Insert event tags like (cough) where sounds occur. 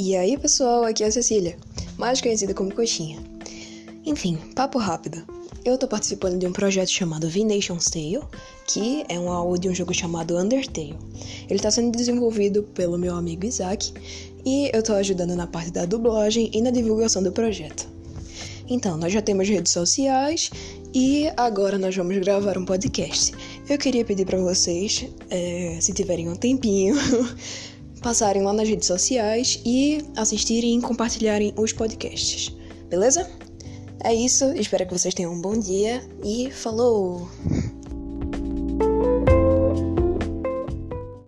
E aí, pessoal, aqui é a Cecília, mais conhecida como Coxinha. Enfim, papo rápido. Eu tô participando de um projeto chamado V-Nation's Tale, que é um AU de um jogo chamado Undertale. Ele tá sendo desenvolvido pelo meu amigo Isaac e eu tô ajudando na parte da dublagem e na divulgação do projeto. Então, nós já temos redes sociais e agora nós vamos gravar um podcast. Eu queria pedir para vocês, é, se tiverem um tempinho, (laughs) passarem lá nas redes sociais e assistirem e compartilharem os podcasts. Beleza? É isso, espero que vocês tenham um bom dia e falou!